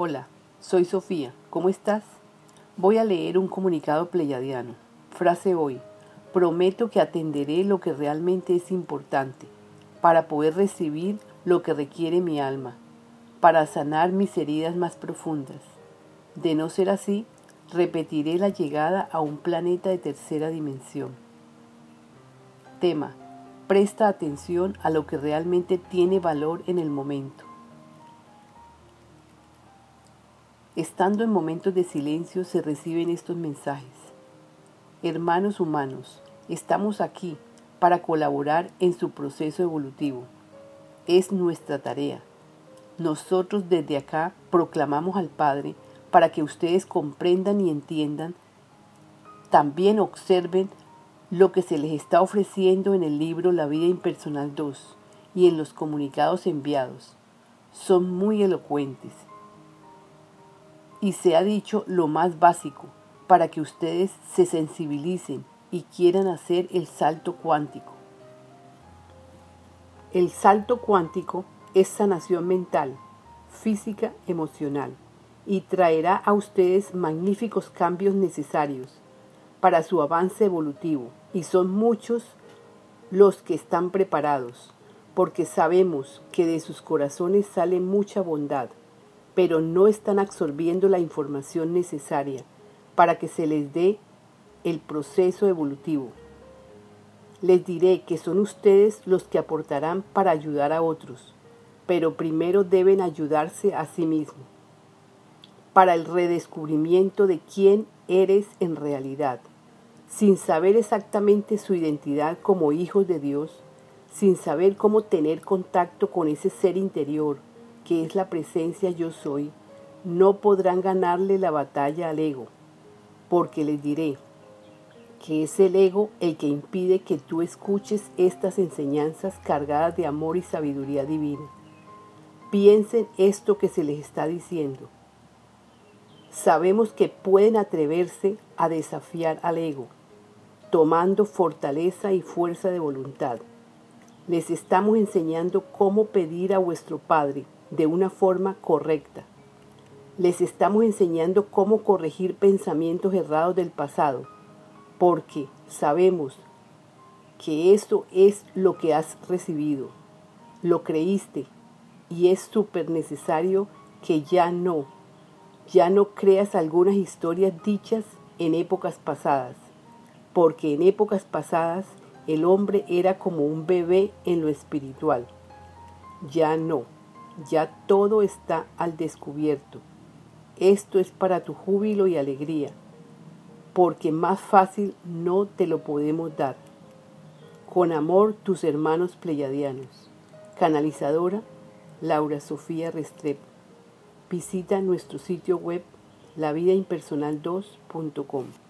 Hola, soy Sofía. ¿Cómo estás? Voy a leer un comunicado pleyadiano. Frase hoy. Prometo que atenderé lo que realmente es importante para poder recibir lo que requiere mi alma, para sanar mis heridas más profundas. De no ser así, repetiré la llegada a un planeta de tercera dimensión. Tema. Presta atención a lo que realmente tiene valor en el momento. Estando en momentos de silencio se reciben estos mensajes. Hermanos humanos, estamos aquí para colaborar en su proceso evolutivo. Es nuestra tarea. Nosotros desde acá proclamamos al Padre para que ustedes comprendan y entiendan, también observen lo que se les está ofreciendo en el libro La vida impersonal 2 y en los comunicados enviados. Son muy elocuentes y se ha dicho lo más básico para que ustedes se sensibilicen y quieran hacer el salto cuántico. El salto cuántico es sanación mental, física, emocional y traerá a ustedes magníficos cambios necesarios para su avance evolutivo y son muchos los que están preparados porque sabemos que de sus corazones sale mucha bondad pero no están absorbiendo la información necesaria para que se les dé el proceso evolutivo. Les diré que son ustedes los que aportarán para ayudar a otros, pero primero deben ayudarse a sí mismos. Para el redescubrimiento de quién eres en realidad, sin saber exactamente su identidad como hijos de Dios, sin saber cómo tener contacto con ese ser interior, que es la presencia yo soy, no podrán ganarle la batalla al ego, porque les diré que es el ego el que impide que tú escuches estas enseñanzas cargadas de amor y sabiduría divina. Piensen esto que se les está diciendo. Sabemos que pueden atreverse a desafiar al ego, tomando fortaleza y fuerza de voluntad. Les estamos enseñando cómo pedir a vuestro Padre de una forma correcta. Les estamos enseñando cómo corregir pensamientos errados del pasado, porque sabemos que esto es lo que has recibido, lo creíste y es súper necesario que ya no, ya no creas algunas historias dichas en épocas pasadas, porque en épocas pasadas el hombre era como un bebé en lo espiritual. Ya no ya todo está al descubierto. Esto es para tu júbilo y alegría, porque más fácil no te lo podemos dar. Con amor, tus hermanos pleyadianos. Canalizadora Laura Sofía Restrepo. Visita nuestro sitio web lavidaimpersonal2.com.